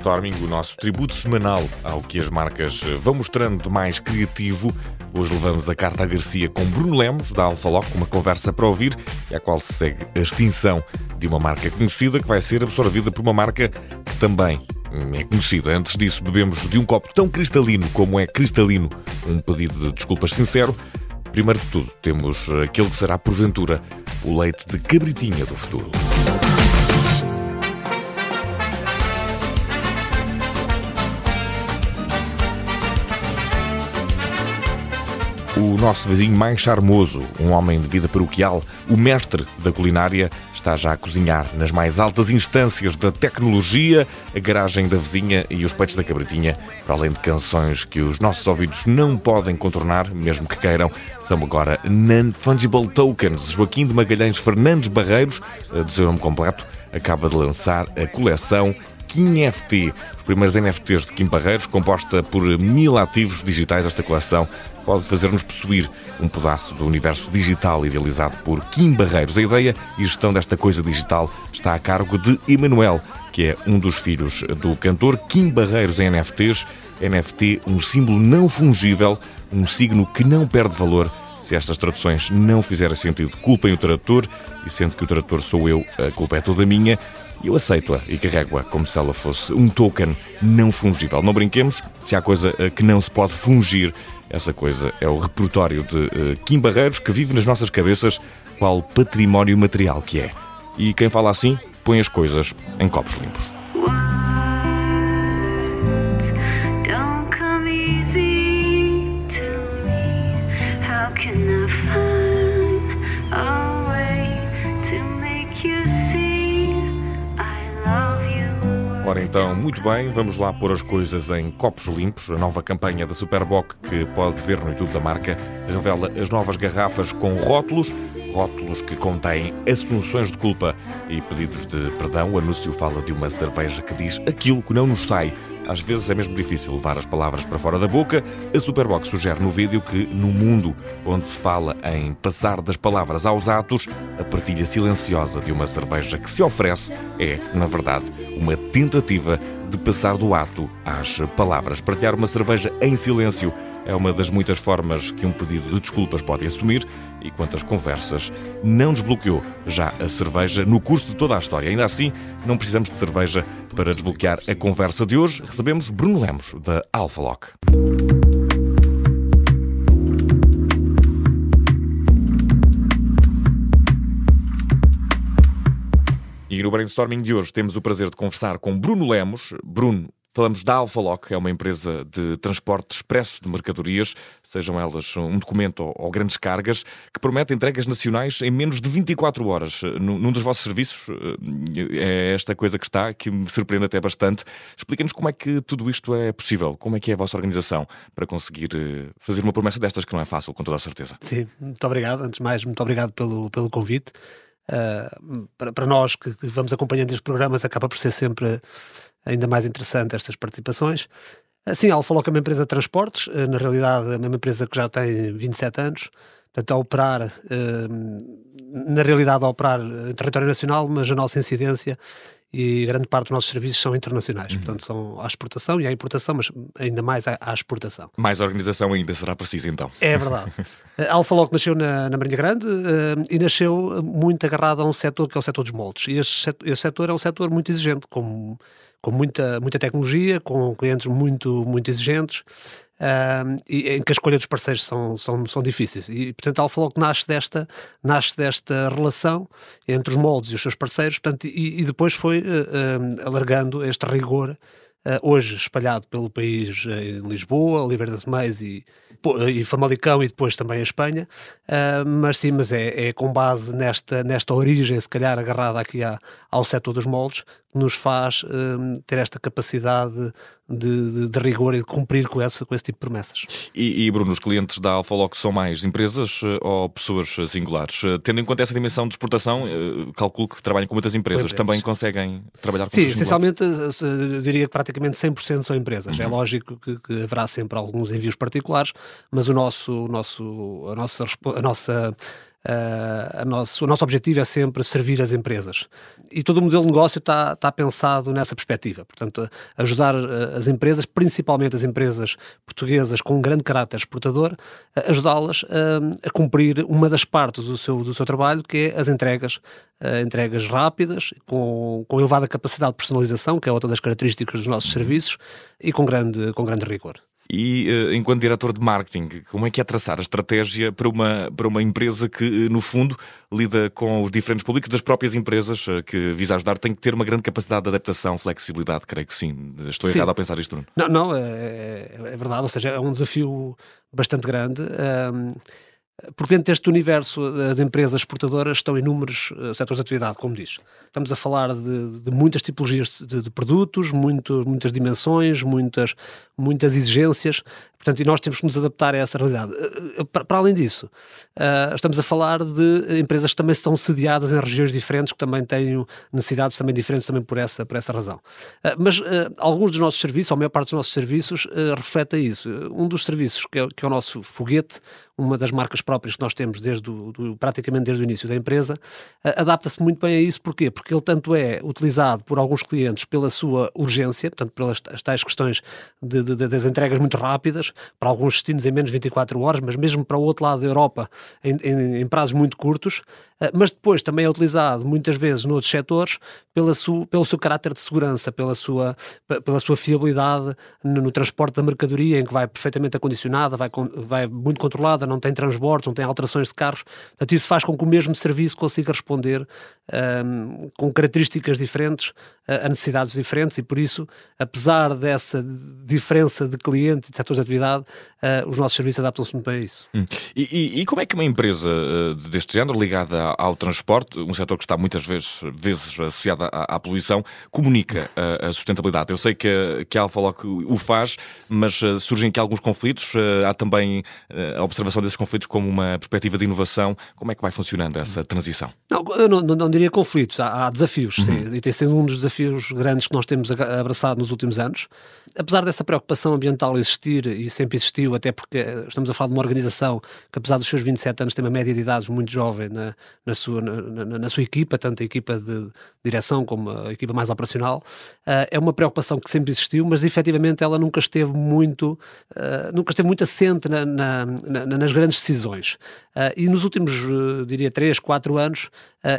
Brainstorming, o nosso tributo semanal ao que as marcas vão mostrando de mais criativo. Hoje levamos a carta à Garcia com Bruno Lemos, da Alfaloc, uma conversa para ouvir, e a qual se segue a extinção de uma marca conhecida que vai ser absorvida por uma marca que também é conhecida. Antes disso, bebemos de um copo tão cristalino como é cristalino um pedido de desculpas sincero. Primeiro de tudo, temos aquele que será, porventura, o leite de cabritinha do futuro. O nosso vizinho mais charmoso, um homem de vida paroquial, o mestre da culinária, está já a cozinhar nas mais altas instâncias da tecnologia, a garagem da vizinha e os peitos da cabritinha, para além de canções que os nossos ouvidos não podem contornar, mesmo que queiram, são agora Non-Fungible Tokens. Joaquim de Magalhães Fernandes Barreiros, de seu nome completo, acaba de lançar a coleção Kim FT, os primeiros NFTs de Kim Barreiros, composta por mil ativos digitais. Esta coleção pode fazer-nos possuir um pedaço do universo digital idealizado por Kim Barreiros. A ideia e gestão desta coisa digital está a cargo de Emanuel, que é um dos filhos do cantor Kim Barreiros em NFTs. NFT, um símbolo não fungível, um signo que não perde valor. Se estas traduções não fizerem sentido, culpem o tradutor, e sendo que o tradutor sou eu, a culpa é toda minha. E eu aceito-a e carrego-a como se ela fosse um token não fungível. Não brinquemos, se há coisa que não se pode fungir, essa coisa é o repertório de uh, Kim Barreiros que vive nas nossas cabeças qual património material que é. E quem fala assim, põe as coisas em copos limpos. Ora então, muito bem, vamos lá pôr as coisas em copos limpos. A nova campanha da Superboc, que pode ver no YouTube da marca, revela as novas garrafas com rótulos, rótulos que contêm assunções de culpa e pedidos de perdão. O anúncio fala de uma cerveja que diz aquilo que não nos sai. Às vezes é mesmo difícil levar as palavras para fora da boca. A Superbox sugere no vídeo que, no mundo onde se fala em passar das palavras aos atos, a partilha silenciosa de uma cerveja que se oferece é, na verdade, uma tentativa de passar do ato às palavras. Partilhar uma cerveja em silêncio é uma das muitas formas que um pedido de desculpas pode assumir e quantas conversas não desbloqueou já a cerveja no curso de toda a história. Ainda assim, não precisamos de cerveja para desbloquear a conversa de hoje. Recebemos Bruno Lemos, da Alphalock. E no brainstorming de hoje temos o prazer de conversar com Bruno Lemos. Bruno Falamos da Alfaloc, é uma empresa de transporte expresso de mercadorias, sejam elas um documento ou, grandes cargas, que promete entregas nacionais em menos de 24 horas. Num, dos vossos serviços, eh, é esta coisa que está, que me surpreende até bastante. Explica-nos como é que tudo isto é possível, como é que é a vossa organização para conseguir eh, fazer uma promessa destas que não é fácil, com toda a certeza. Sim, muito obrigado. Antes de mais, muito obrigado pelo, pelo convite. Uh, para, para, nós que, que vamos acompanhando estes programas, acaba por ser sempre ainda mais interessante estas participações. Assim, a Alfaloc é uma empresa de transportes, eh, na realidade é uma empresa que já tem 27 anos, portanto a operar, eh, na realidade a operar em território nacional, mas a nossa incidência e grande parte dos nossos serviços são internacionais, uhum. portanto são à exportação e à importação, mas ainda mais à, à, exportação. Mais organização ainda será preciso então. É verdade. a Alfaloc nasceu na, na Marinha Grande uh, e nasceu muito agarrado a um setor que é o setor dos moldes. E esse, esse setor é um setor muito exigente, como com muita, muita tecnologia, com clientes muito, muito exigentes, uh, e, em que a escolha dos parceiros são, são, são difíceis. E, portanto, a Alfaloc nasce desta, nasce desta relação entre os moldes e os seus parceiros, portanto, e, e depois foi uh, uh, alargando este rigor Uh, hoje espalhado pelo país em Lisboa, Oliveira das Meias e, e Famalicão e depois também em Espanha, uh, mas sim, mas é, é, com base nesta, nesta origem, se calhar agarrada aqui à, ao setor dos moldes, que nos faz ter esta capacidade de, de, de, rigor e de cumprir com esse, com esse tipo de promessas. E, e Bruno, os clientes da Alfaloc são mais empresas uh, ou pessoas singulares? Uh, tendo em conta essa dimensão de exportação, calculo que trabalham com muitas empresas, empresas. também conseguem trabalhar com Sim, essencialmente, eu diria que praticamente 100% são empresas. É uhum. É lógico que, que, haverá sempre alguns envios particulares, mas o nosso, o nosso, a nossa, a nossa A nosso, o nosso objetivo é sempre servir as empresas. E todo o modelo de negócio está, está pensado nessa perspectiva. Portanto, ajudar uh, as empresas, principalmente as empresas portuguesas com um grande caráter exportador, ajudá-las a cumprir uma das partes do seu, do seu trabalho, que é as entregas, entregas rápidas, com, com elevada capacidade de personalização, que é outra das características dos nossos serviços, e com grande, com grande rigor. E uh, enquanto diretor de marketing, como é que é traçar a estratégia para uma, para uma empresa que, eh, no fundo, lida com os diferentes públicos das próprias empresas uh, que visa ajudar? Tem que ter uma grande capacidade de adaptação, flexibilidade, creio que sim. Estou sim. errado a pensar isto, Bruno? Não, não, é, é, verdade. Ou seja, é um desafio bastante grande. Um, porque dentro deste universo eh, de empresas exportadoras estão inúmeros uh, setores de atividade, como diz. Estamos a falar de, de muitas tipologias de, de produtos, muito, muitas dimensões, muitas, muitas exigências, portanto, e nós temos que nos adaptar a essa realidade. Uh, para, para, além disso, uh, estamos a falar de empresas que também estão sediadas em regiões diferentes, que também têm necessidades também diferentes também por essa, por essa razão. mas alguns dos nossos serviços, ou a maior parte dos nossos serviços, reflete isso. Um dos serviços, que é, que é o nosso foguete, uma das marcas próprias que nós temos desde o, do, praticamente desde o início da empresa, adapta-se muito bem a isso. Porquê? Porque ele tanto é utilizado por alguns clientes pela sua urgência, portanto, pelas as tais questões de, de, das entregas muito rápidas, para alguns destinos em menos de 24 horas, mas mesmo para o outro lado da Europa em, em, em prazos muito curtos, mas depois também é utilizado muitas vezes noutros setores pela sua, pelo seu caráter de segurança, pela sua, pela sua fiabilidade no, no transporte da mercadoria, em que vai perfeitamente acondicionada, vai, vai muito controlada, não tem transbordos, não tem alterações de carros. Portanto, isso faz com que o mesmo serviço consiga responder um, com características diferentes a necessidades diferentes e por isso, apesar dessa diferença de cliente e de setores de atividade, uh, os nossos serviços adaptam-se muito bem a isso. Hum. E, e, e, como é que uma empresa uh, deste género, ligada ao transporte, um setor que está muitas vezes, vezes associado à, à poluição, comunica a, a, sustentabilidade? Eu sei que, que a Alfaloc o faz, mas uh, surgem aqui alguns conflitos. há também a observação desses conflitos como uma perspectiva de inovação. Como é que vai funcionando essa transição? Não, eu não, não, não diria conflitos, há, há desafios, uhum. sim, e tem sido um dos desafios grandes que nós temos abraçado nos últimos anos. Apesar dessa preocupação ambiental existir e sempre existiu, até porque estamos a falar de uma organização que, apesar dos seus 27 anos, tem uma média de idades muito jovem na, na, sua, na, na sua equipa, tanto a equipa de direção como a equipa mais operacional, uh, é uma preocupação que sempre existiu, mas efetivamente ela nunca esteve muito, uh, nunca esteve muito assente na, nas grandes decisões. Uh, e nos últimos, diria, 3, 4 anos,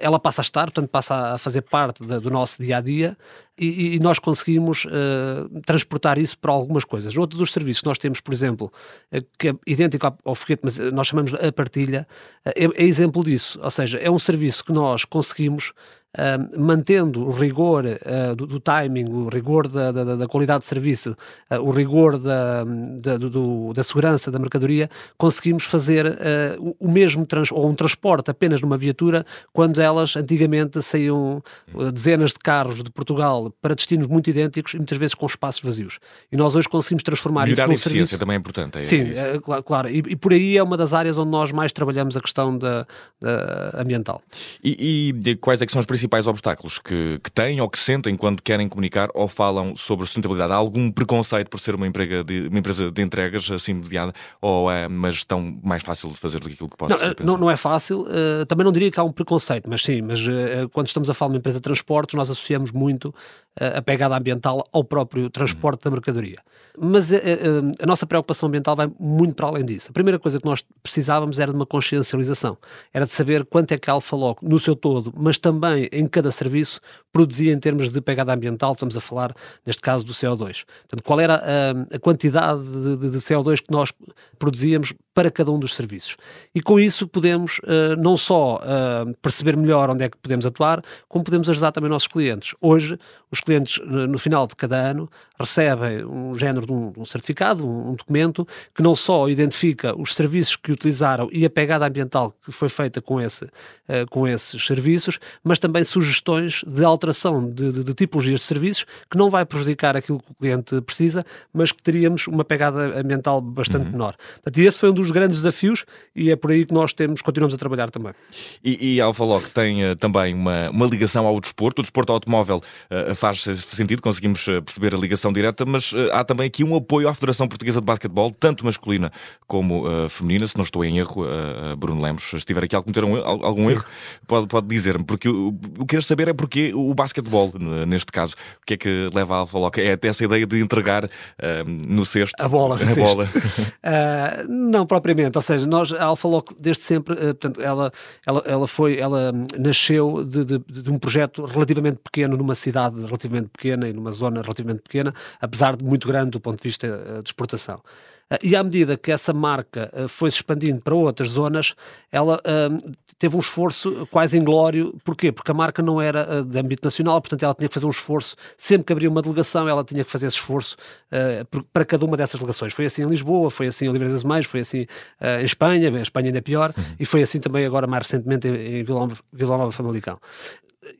ela passa a estar, portanto, passa a fazer parte do nosso dia a dia e, e nós conseguimos uh, transportar isso para algumas coisas. Outro dos serviços que nós temos, por exemplo, uh, que é idêntico ao, ao foguete, mas nós chamamos a partilha, uh, é, é exemplo disso. Ou seja, é um serviço que nós conseguimos Uh, mantendo o rigor uh, do, do, timing, o rigor da, da, da qualidade de serviço, uh, o rigor da, da, do, da segurança da mercadoria, conseguimos fazer o, o, mesmo trans, ou um transporte apenas numa viatura, quando elas antigamente saíam dezenas de carros de Portugal para destinos muito idênticos e muitas vezes com espaços vazios. E nós hoje conseguimos transformar Melhorar isso num a eficiência serviço. também é importante. É Sim, é, claro. claro. E, e, por aí é uma das áreas onde nós mais trabalhamos a questão da, da ambiental. E, e quais é que são os principais obstáculos que, que têm ou que sentem quando querem comunicar ou falam sobre sustentabilidade? Há algum preconceito por ser uma, emprega de, uma empresa de entregas assim mediada ou é mas tão mais fácil de fazer do que aquilo que pode não, ser? Não, não é fácil. Uh, também não diria que há um preconceito, mas sim, mas uh, quando estamos a falar de uma empresa de transportes, nós associamos muito uh, a pegada ambiental ao próprio transporte uhum. da mercadoria. Mas a nossa preocupação ambiental vai muito para além disso. A primeira coisa que nós precisávamos era de uma consciencialização. Era de saber quanto é que a Alfa Loco, no seu todo, mas também em cada serviço produzia em termos de pegada ambiental, estamos a falar, neste caso, do CO2. Portanto, qual era a, a quantidade de, de, CO2 que nós produzíamos para cada um dos serviços. E com isso podemos uh, não só uh, perceber melhor onde é que podemos atuar, como podemos ajudar também nossos clientes. Hoje, os clientes, no final de cada ano, recebem um género de um, um certificado, um, um, documento, que não só identifica os serviços que utilizaram e a pegada ambiental que foi feita com, esse, uh, com esses serviços, mas também também sugestões de alteração de, de, de, tipologias de serviços que não vai prejudicar aquilo que o cliente precisa, mas que teríamos uma pegada ambiental bastante uhum. menor. Portanto, esse foi um dos grandes desafios e é por aí que nós temos, continuamos a trabalhar também. E, e a Alfa Log tem uh, também uma, uma ligação ao desporto. O desporto automóvel uh, faz sentido, conseguimos perceber a ligação direta, mas há também aqui um apoio à Federação Portuguesa de Basquetebol, tanto masculina como feminina, se não estou em erro, Bruno Lemos, se estiver aqui a cometer um, algum Sim. erro, pode, pode dizer-me, porque o que quero saber é porque o basquetebol, neste caso, o que é que leva a Alfa? É até essa ideia de entregar uh, no cesto a bola. A bola. uh, não propriamente, ou seja, nós, a Alfa desde sempre, uh, portanto, ela, ela, ela foi, ela nasceu de, de, de, um projeto relativamente pequeno numa cidade relativamente pequena e numa zona relativamente pequena, apesar de muito grande do ponto de vista de exportação. Ah, e à medida que essa marca ah, foi se expandindo para outras zonas, ela uh, teve um esforço quase inglório. Porquê? Porque a marca não era de âmbito nacional, portanto ela tinha que fazer um esforço. Sempre que abria uma delegação, ela tinha que fazer esse esforço para cada uma dessas delegações. Foi assim em Lisboa, foi assim em Oliveira das Meias, foi assim em Espanha, a Espanha ainda é pior, uhum. e foi assim também agora mais recentemente em, Vila Nova, Vila Nova Famalicão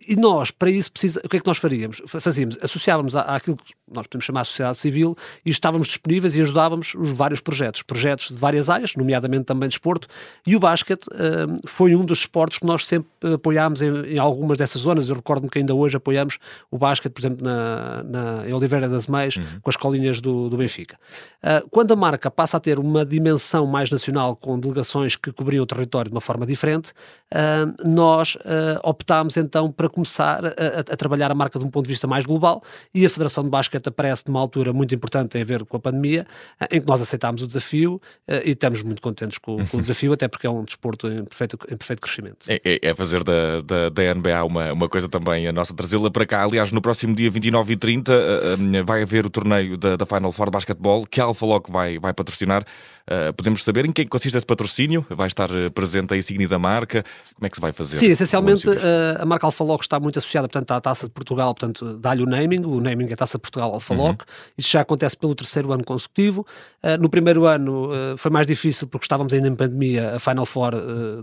e nós, para isso, precisa, o que é que nós faríamos? Fazíamos, associávamos à, àquilo que nós podemos chamar de sociedade civil e estávamos disponíveis e ajudávamos os vários projetos, projetos de várias áreas, nomeadamente também de esporte, e o basquete uh, foi um dos esportes que nós sempre apoiámos em, em algumas dessas zonas. Eu recordo-me que ainda hoje apoiamos o basquete, por exemplo, na, na, em Oliveira das Meias, uhum. com as colinhas do, do Benfica. Uh, quando a marca passa a ter uma dimensão mais nacional, com delegações que cobriam o território de uma forma diferente, uh, nós optámos então para começar a, a, trabalhar a marca de um ponto de vista mais global e a Federação de Basquete aparece numa altura muito importante tem a ver com a pandemia, eh, em que nós aceitámos o desafio eh, e estamos muito contentes com, com o desafio, até porque é um desporto em perfeito, em perfeito crescimento. É, é, é fazer da, da, da, NBA uma, uma coisa também a nossa trazê-la para cá. Aliás, no próximo dia 29 e 30 eh, vai haver o torneio da, da Final Four de basquetebol que a Alfa Lock vai, vai patrocinar. Uh, podemos saber em que consiste esse patrocínio? Vai estar presente a insígnia da marca? Como é que se vai fazer? Sim, essencialmente a marca Alfa Lock está muito associada portanto, à Taça de Portugal, portanto, dá-lhe o naming, o naming é a Taça de Portugal Alfa Lock. Uhum. Isso já acontece pelo terceiro ano consecutivo. Uh, no primeiro ano foi mais difícil porque estávamos ainda em pandemia, a Final Four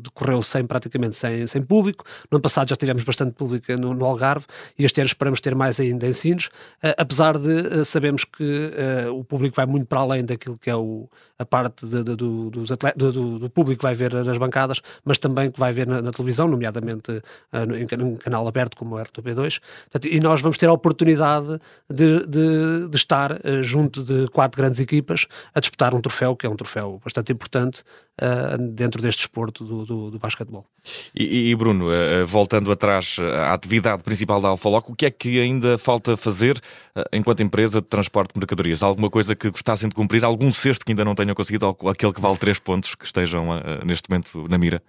decorreu sem, praticamente sem, sem público. No ano passado já tivemos bastante público no, no Algarve e este ano esperamos ter mais ainda em Sines, apesar de sabemos que o público vai muito para além daquilo que é o, a parte de, de, do, dos atletas, do, do, público que vai ver nas bancadas, mas também que vai ver na, na televisão, nomeadamente uh, no, em, num canal aberto como o RTP2. Portanto, e nós vamos ter a oportunidade de, de, de estar uh, junto de quatro grandes equipas a disputar um troféu, que é um troféu bastante importante uh, dentro deste desporto do, do, do basquetebol. E, e Bruno, voltando atrás à atividade principal da Alfaloc, o que é que ainda falta fazer enquanto empresa de transporte de mercadorias? Alguma coisa que gostassem de cumprir? Algum cesto que ainda não tenham conseguido? Aquele que vale três pontos que estejam neste momento na mira?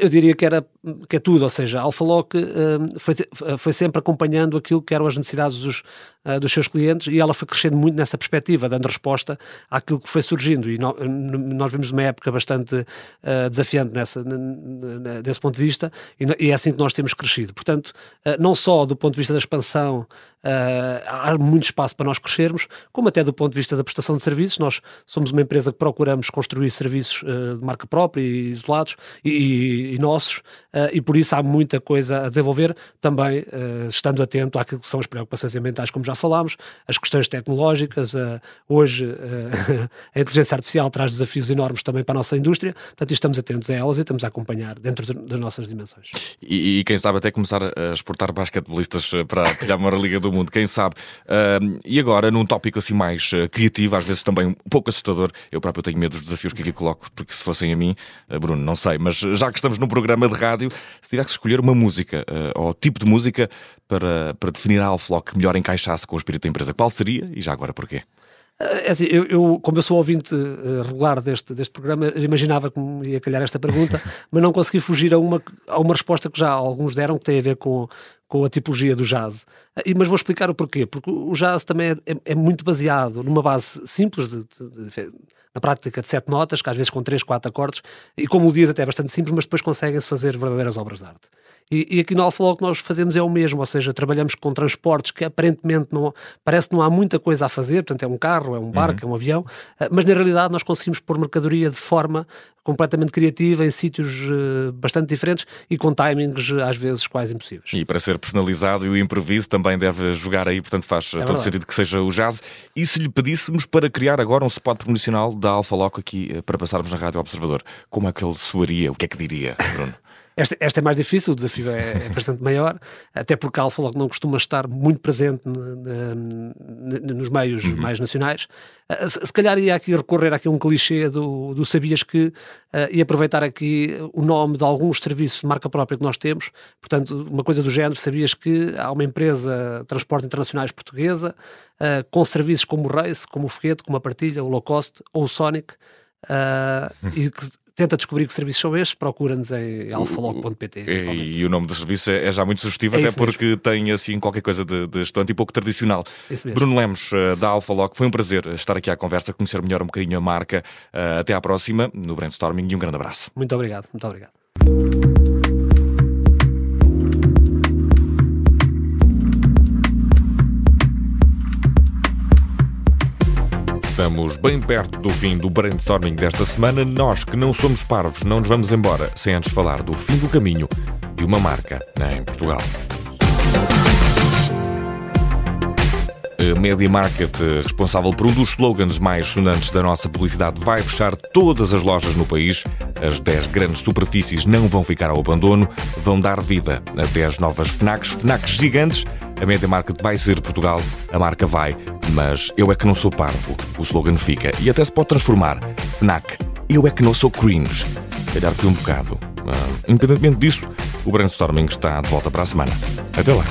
Eu diria que era que é tudo, ou seja, a Alfaloc uh, foi, foi sempre acompanhando aquilo que eram as necessidades dos, uh, dos seus clientes e ela foi crescendo muito nessa perspectiva, dando resposta àquilo que foi surgindo. E no, nós vimos uma época bastante uh, desafiante nessa, desse ponto de vista e, e, é assim que nós temos crescido. Portanto, não só do ponto de vista da expansão há muito espaço para nós crescermos, como até do ponto de vista da prestação de serviços. Nós somos uma empresa que procuramos construir serviços uh, de marca própria e isolados e, e, nossos, uh, e por isso há muita coisa a desenvolver, também estando atento àquilo que são as preocupações ambientais, como já falámos, as questões tecnológicas. hoje, a inteligência artificial traz desafios enormes também para a nossa indústria, portanto, estamos atentos a elas e estamos a acompanhar dentro de, das nossas dimensões. E, e, quem sabe até começar a exportar basquetebolistas para a maior liga do mundo, quem sabe. Uh, e agora, num tópico assim mais uh, criativo, às vezes também um pouco assustador, eu próprio tenho medo dos desafios que aqui coloco, porque se fossem a mim, uh, Bruno, não sei, mas já que estamos num programa de rádio, se tivesse que escolher uma música ou tipo de música para, para definir a Alflock que melhor encaixasse com o espírito da empresa, qual seria e já agora porquê? É assim, eu, eu, como eu sou ouvinte regular deste, deste programa, imaginava que me ia calhar esta pergunta, mas não consegui fugir a uma, a uma resposta que já alguns deram, que tem a ver com, com a tipologia do jazz. E, mas vou explicar o porquê. Porque o jazz também é, é, é muito baseado numa base simples, de, de, de, na prática de sete notas, que às vezes com três, quatro acordes, e com melodias até bastante simples, mas depois conseguem-se fazer verdadeiras obras de arte. E, e aqui no Alfa o que nós fazemos é o mesmo, ou seja, trabalhamos com transportes que aparentemente não, parece que não há muita coisa a fazer, portanto é um carro, é um barco, uhum. é um avião, eh, mas na realidade nós conseguimos pôr mercadoria de forma completamente criativa em sítios uh, bastante diferentes e com timings às vezes quase impossíveis. E para ser personalizado e o improviso também deve jogar aí, portanto faz é todo sentido que seja o jazz. E se lhe pedíssemos para criar agora um spot promocional da Alfa Loco aqui eh, para passarmos na Rádio Observador, como é que ele soaria? O que é que diria, Bruno? Esta, esta é mais difícil, o desafio é, é bastante maior, até porque a Alfa Log não costuma estar muito presente nos meios uhum. mais nacionais. Uh, se, se, calhar ia aqui recorrer aqui a um clichê do, do Sabias que uh, e aproveitar aqui o nome de alguns serviços de marca própria que nós temos. Portanto, uma coisa do género, sabias que há uma empresa de transporte internacionais portuguesa uh, com serviços como o Race, como o Foguete, como a Partilha, o Low Cost ou o Sonic. Uh, e que tenta descobrir que serviços são estes, procura-nos em alfalog.pt. E, e, o nome do serviço é, é já muito sugestivo, é até porque mesmo. tem assim qualquer coisa de, de estante e pouco tradicional. Bruno Lemos, uh, da Alfalog, foi um prazer estar aqui à conversa, conhecer melhor um bocadinho a marca. Uh, até à próxima no Brainstorming e um grande abraço. Muito obrigado, muito obrigado. Estamos bem perto do fim do brainstorming desta semana. Nós que não somos parvos, não nos vamos embora sem antes falar do fim do caminho de uma marca em Portugal. A Media Market, responsável por um dos slogans mais sonantes da nossa publicidade, vai fechar todas as lojas no país. As 10 grandes superfícies não vão ficar ao abandono, vão dar vida a 10 novas FNACs, FNACs gigantes. A Media Market vai ser Portugal, a marca vai, mas eu é que não sou parvo. O slogan fica e até se pode transformar. FNAC, eu é que não sou cringe. Calhar foi um bocado. Uh, independentemente disso, o brainstorming está de volta para a semana. Até lá.